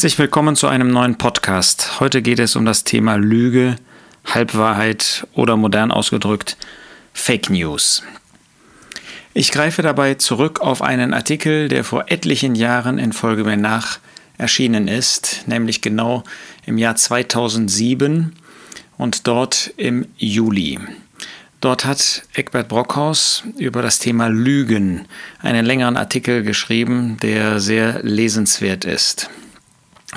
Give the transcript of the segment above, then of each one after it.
Herzlich willkommen zu einem neuen Podcast. Heute geht es um das Thema Lüge, Halbwahrheit oder modern ausgedrückt Fake News. Ich greife dabei zurück auf einen Artikel, der vor etlichen Jahren in Folge mir nach erschienen ist, nämlich genau im Jahr 2007 und dort im Juli. Dort hat Eckbert Brockhaus über das Thema Lügen einen längeren Artikel geschrieben, der sehr lesenswert ist.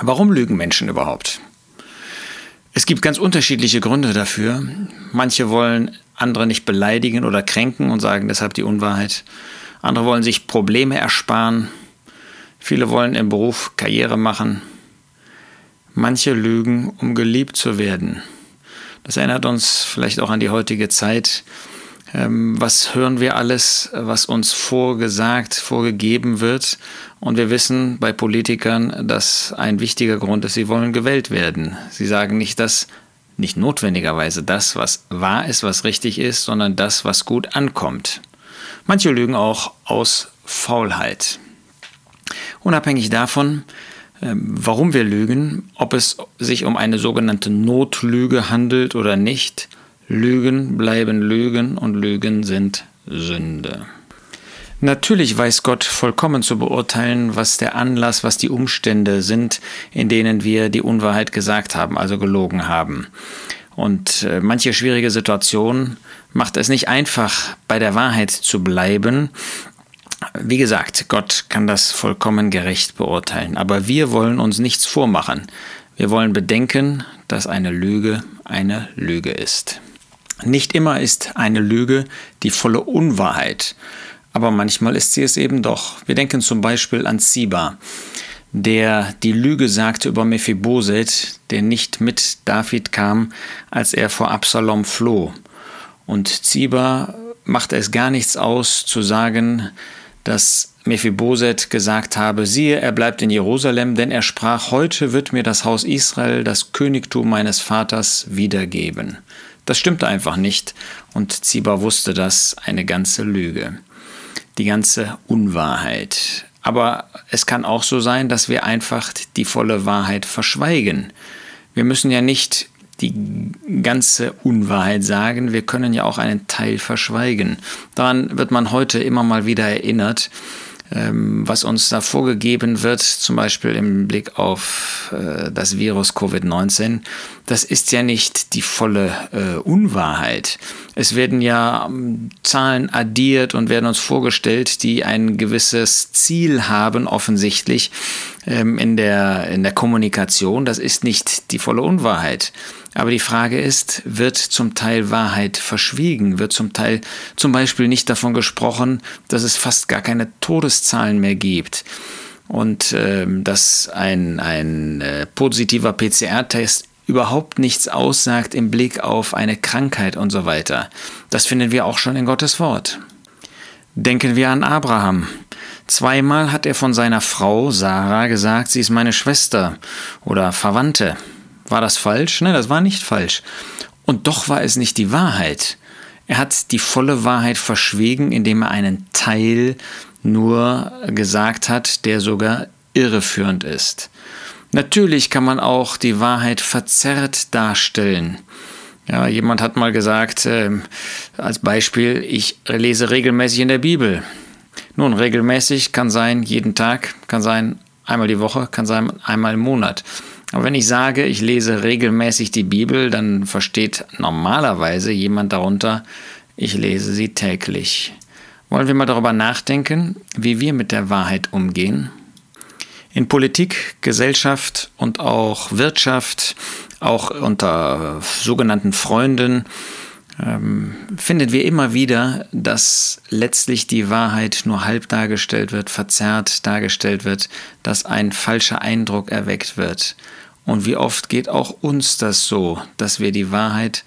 Warum lügen Menschen überhaupt? Es gibt ganz unterschiedliche Gründe dafür. Manche wollen andere nicht beleidigen oder kränken und sagen deshalb die Unwahrheit. Andere wollen sich Probleme ersparen. Viele wollen im Beruf Karriere machen. Manche lügen, um geliebt zu werden. Das erinnert uns vielleicht auch an die heutige Zeit. Ähm, was hören wir alles, was uns vorgesagt, vorgegeben wird? Und wir wissen bei Politikern, dass ein wichtiger Grund ist, sie wollen gewählt werden. Sie sagen nicht das, nicht notwendigerweise das, was wahr ist, was richtig ist, sondern das, was gut ankommt. Manche lügen auch aus Faulheit. Unabhängig davon, ähm, warum wir lügen, ob es sich um eine sogenannte Notlüge handelt oder nicht. Lügen bleiben Lügen und Lügen sind Sünde. Natürlich weiß Gott vollkommen zu beurteilen, was der Anlass, was die Umstände sind, in denen wir die Unwahrheit gesagt haben, also gelogen haben. Und äh, manche schwierige Situation macht es nicht einfach, bei der Wahrheit zu bleiben wie gesagt, Gott kann das vollkommen gerecht beurteilen, aber wir wollen uns nichts vormachen. Wir wollen bedenken, dass eine Lüge eine Lüge ist. Nicht immer ist eine Lüge die volle Unwahrheit, aber manchmal ist sie es eben doch. Wir denken zum Beispiel an Ziba, der die Lüge sagte über Mephiboset, der nicht mit David kam, als er vor Absalom floh. Und Ziba machte es gar nichts aus zu sagen, dass Mephiboset gesagt habe, siehe, er bleibt in Jerusalem, denn er sprach, heute wird mir das Haus Israel das Königtum meines Vaters wiedergeben. Das stimmte einfach nicht und Ziba wusste das, eine ganze Lüge, die ganze Unwahrheit. Aber es kann auch so sein, dass wir einfach die volle Wahrheit verschweigen. Wir müssen ja nicht die ganze Unwahrheit sagen. Wir können ja auch einen Teil verschweigen. Daran wird man heute immer mal wieder erinnert, was uns da vorgegeben wird, zum Beispiel im Blick auf äh, das Virus Covid-19. Das ist ja nicht die volle äh, Unwahrheit. Es werden ja ähm, Zahlen addiert und werden uns vorgestellt, die ein gewisses Ziel haben, offensichtlich ähm, in, der, in der Kommunikation. Das ist nicht die volle Unwahrheit. Aber die Frage ist, wird zum Teil Wahrheit verschwiegen? Wird zum Teil zum Beispiel nicht davon gesprochen, dass es fast gar keine Todeszahlen mehr gibt? Und äh, dass ein, ein äh, positiver PCR-Test überhaupt nichts aussagt im Blick auf eine Krankheit und so weiter. Das finden wir auch schon in Gottes Wort. Denken wir an Abraham. Zweimal hat er von seiner Frau Sarah gesagt, sie ist meine Schwester oder Verwandte. War das falsch? Nein, das war nicht falsch. Und doch war es nicht die Wahrheit. Er hat die volle Wahrheit verschwiegen, indem er einen Teil nur gesagt hat, der sogar irreführend ist. Natürlich kann man auch die Wahrheit verzerrt darstellen. Ja, jemand hat mal gesagt, äh, als Beispiel, ich lese regelmäßig in der Bibel. Nun, regelmäßig kann sein jeden Tag, kann sein einmal die Woche, kann sein einmal im Monat. Aber wenn ich sage, ich lese regelmäßig die Bibel, dann versteht normalerweise jemand darunter, ich lese sie täglich. Wollen wir mal darüber nachdenken, wie wir mit der Wahrheit umgehen? In Politik, Gesellschaft und auch Wirtschaft, auch unter sogenannten Freunden, ähm, finden wir immer wieder, dass letztlich die Wahrheit nur halb dargestellt wird, verzerrt dargestellt wird, dass ein falscher Eindruck erweckt wird. Und wie oft geht auch uns das so, dass wir die Wahrheit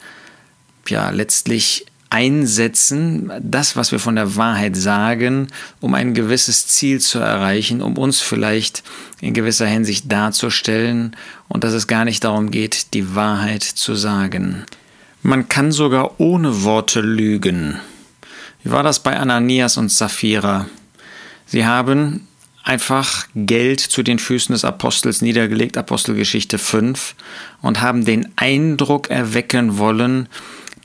ja letztlich einsetzen, das, was wir von der Wahrheit sagen, um ein gewisses Ziel zu erreichen, um uns vielleicht in gewisser Hinsicht darzustellen und dass es gar nicht darum geht, die Wahrheit zu sagen. Man kann sogar ohne Worte lügen. Wie war das bei Ananias und Sapphira? Sie haben einfach Geld zu den Füßen des Apostels niedergelegt, Apostelgeschichte 5, und haben den Eindruck erwecken wollen,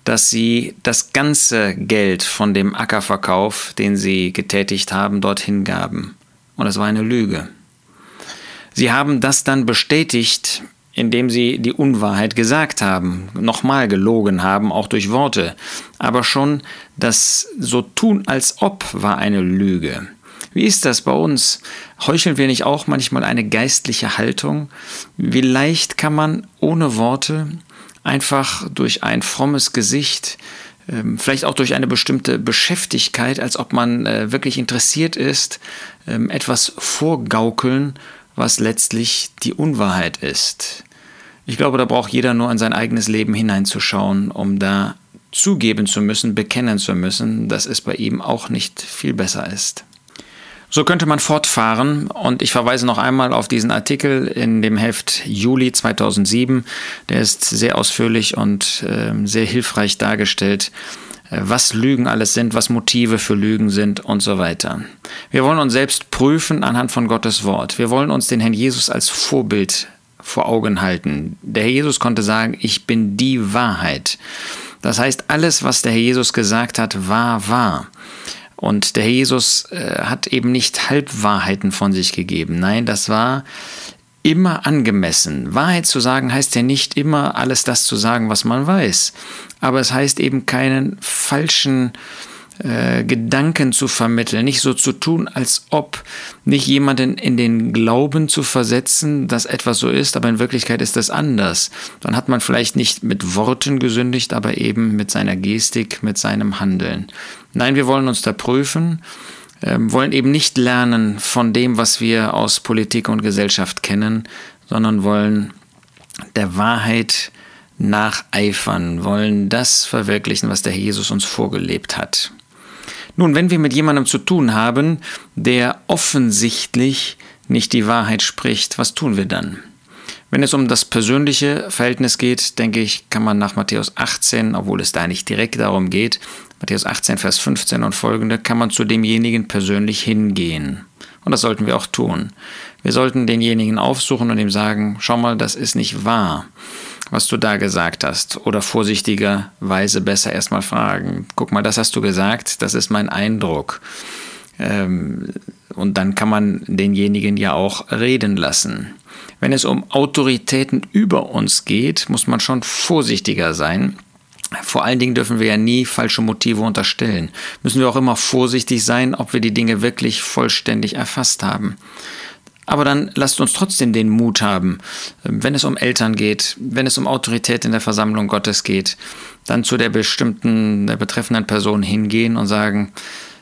dass sie das ganze Geld von dem Ackerverkauf, den sie getätigt haben, dorthin gaben. Und es war eine Lüge. Sie haben das dann bestätigt, indem sie die Unwahrheit gesagt haben, nochmal gelogen haben, auch durch Worte. Aber schon das so tun als ob war eine Lüge. Wie ist das bei uns? Heucheln wir nicht auch manchmal eine geistliche Haltung? Wie leicht kann man ohne Worte einfach durch ein frommes Gesicht, ähm, vielleicht auch durch eine bestimmte Beschäftigkeit, als ob man äh, wirklich interessiert ist, ähm, etwas vorgaukeln, was letztlich die Unwahrheit ist. Ich glaube, da braucht jeder nur in sein eigenes Leben hineinzuschauen, um da zugeben zu müssen, bekennen zu müssen, dass es bei ihm auch nicht viel besser ist. So könnte man fortfahren und ich verweise noch einmal auf diesen Artikel in dem Heft Juli 2007. Der ist sehr ausführlich und äh, sehr hilfreich dargestellt, was Lügen alles sind, was Motive für Lügen sind und so weiter. Wir wollen uns selbst prüfen anhand von Gottes Wort. Wir wollen uns den Herrn Jesus als Vorbild vor Augen halten. Der Herr Jesus konnte sagen, ich bin die Wahrheit. Das heißt, alles, was der Herr Jesus gesagt hat, war wahr. Und der Herr Jesus äh, hat eben nicht Halbwahrheiten von sich gegeben. Nein, das war immer angemessen. Wahrheit zu sagen heißt ja nicht immer alles das zu sagen, was man weiß. Aber es heißt eben keinen falschen äh, Gedanken zu vermitteln, nicht so zu tun, als ob nicht jemanden in den Glauben zu versetzen, dass etwas so ist, aber in Wirklichkeit ist das anders. Dann hat man vielleicht nicht mit Worten gesündigt, aber eben mit seiner Gestik, mit seinem Handeln. Nein, wir wollen uns da prüfen, äh, wollen eben nicht lernen von dem, was wir aus Politik und Gesellschaft kennen, sondern wollen der Wahrheit nacheifern, wollen das verwirklichen, was der Jesus uns vorgelebt hat. Nun, wenn wir mit jemandem zu tun haben, der offensichtlich nicht die Wahrheit spricht, was tun wir dann? Wenn es um das persönliche Verhältnis geht, denke ich, kann man nach Matthäus 18, obwohl es da nicht direkt darum geht, Matthäus 18, Vers 15 und folgende, kann man zu demjenigen persönlich hingehen. Und das sollten wir auch tun. Wir sollten denjenigen aufsuchen und ihm sagen, schau mal, das ist nicht wahr was du da gesagt hast. Oder vorsichtigerweise besser erstmal fragen. Guck mal, das hast du gesagt, das ist mein Eindruck. Ähm, und dann kann man denjenigen ja auch reden lassen. Wenn es um Autoritäten über uns geht, muss man schon vorsichtiger sein. Vor allen Dingen dürfen wir ja nie falsche Motive unterstellen. Müssen wir auch immer vorsichtig sein, ob wir die Dinge wirklich vollständig erfasst haben. Aber dann lasst uns trotzdem den Mut haben, wenn es um Eltern geht, wenn es um Autorität in der Versammlung Gottes geht, dann zu der bestimmten, der betreffenden Person hingehen und sagen,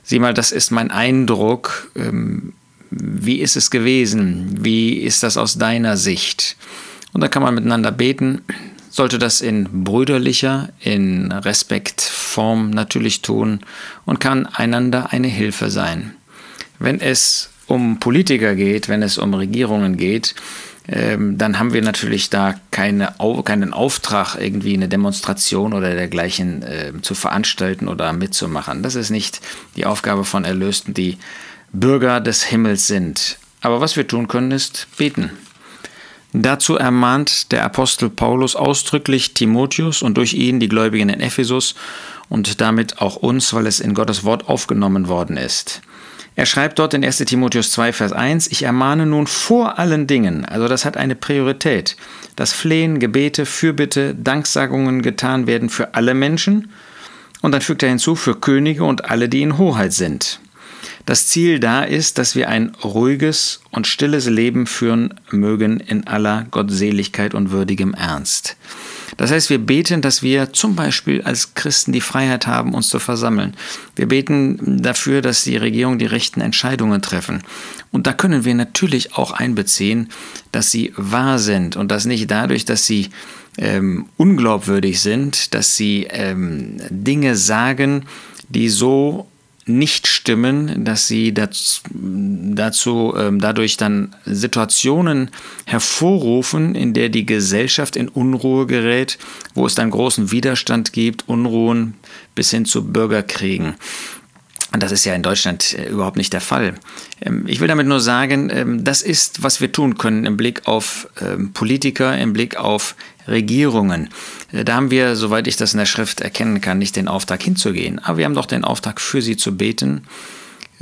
sieh mal, das ist mein Eindruck, ähm, wie ist es gewesen, wie ist das aus deiner Sicht? Und da kann man miteinander beten, sollte das in brüderlicher, in Respektform natürlich tun und kann einander eine Hilfe sein. Wenn es um Politiker geht, wenn es um Regierungen geht, ähm, dann haben wir natürlich da keine, keinen Auftrag, irgendwie eine Demonstration oder dergleichen äh, zu veranstalten oder mitzumachen. Das ist nicht die Aufgabe von Erlösten, die Bürger des Himmels sind. Aber was wir tun können, ist beten. Dazu ermahnt der Apostel Paulus ausdrücklich Timotheus und durch ihn die Gläubigen in Ephesus und damit auch uns, weil es in Gottes Wort aufgenommen worden ist. Er schreibt dort in 1 Timotheus 2, Vers 1, ich ermahne nun vor allen Dingen, also das hat eine Priorität, dass Flehen, Gebete, Fürbitte, Danksagungen getan werden für alle Menschen. Und dann fügt er hinzu, für Könige und alle, die in Hoheit sind. Das Ziel da ist, dass wir ein ruhiges und stilles Leben führen mögen in aller Gottseligkeit und würdigem Ernst. Das heißt, wir beten, dass wir zum Beispiel als Christen die Freiheit haben, uns zu versammeln. Wir beten dafür, dass die Regierung die rechten Entscheidungen treffen. Und da können wir natürlich auch einbeziehen, dass sie wahr sind und das nicht dadurch, dass sie ähm, unglaubwürdig sind, dass sie ähm, Dinge sagen, die so nicht stimmen, dass sie dazu, dazu ähm, dadurch dann Situationen hervorrufen, in der die Gesellschaft in Unruhe gerät, wo es dann großen Widerstand gibt, Unruhen bis hin zu Bürgerkriegen. Und das ist ja in Deutschland äh, überhaupt nicht der Fall. Ähm, ich will damit nur sagen, ähm, das ist, was wir tun können im Blick auf ähm, Politiker, im Blick auf Regierungen. Äh, da haben wir, soweit ich das in der Schrift erkennen kann, nicht den Auftrag hinzugehen. Aber wir haben doch den Auftrag, für sie zu beten.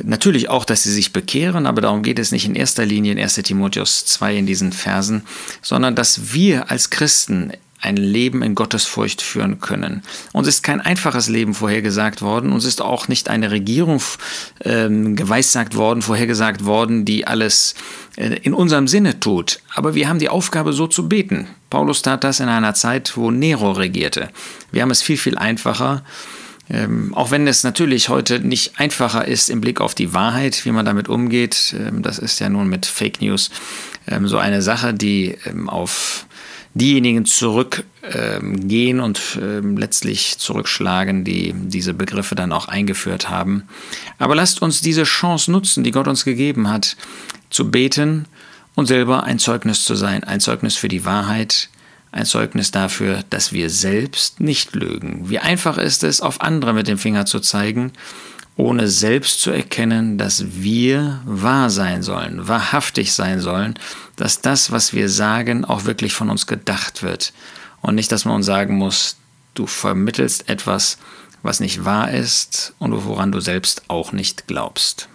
Natürlich auch, dass sie sich bekehren, aber darum geht es nicht in erster Linie in 1 Timotheus 2 in diesen Versen, sondern dass wir als Christen ein Leben in Gottesfurcht führen können. Uns ist kein einfaches Leben vorhergesagt worden, uns ist auch nicht eine Regierung ähm, geweissagt worden, vorhergesagt worden, die alles äh, in unserem Sinne tut. Aber wir haben die Aufgabe, so zu beten. Paulus tat das in einer Zeit, wo Nero regierte. Wir haben es viel, viel einfacher. Ähm, auch wenn es natürlich heute nicht einfacher ist im Blick auf die Wahrheit, wie man damit umgeht, ähm, das ist ja nun mit Fake News ähm, so eine Sache, die ähm, auf diejenigen zurückgehen ähm, und ähm, letztlich zurückschlagen, die diese Begriffe dann auch eingeführt haben. Aber lasst uns diese Chance nutzen, die Gott uns gegeben hat, zu beten und selber ein Zeugnis zu sein, ein Zeugnis für die Wahrheit, ein Zeugnis dafür, dass wir selbst nicht lügen. Wie einfach ist es, auf andere mit dem Finger zu zeigen ohne selbst zu erkennen, dass wir wahr sein sollen, wahrhaftig sein sollen, dass das, was wir sagen, auch wirklich von uns gedacht wird. Und nicht, dass man uns sagen muss, du vermittelst etwas, was nicht wahr ist und woran du selbst auch nicht glaubst.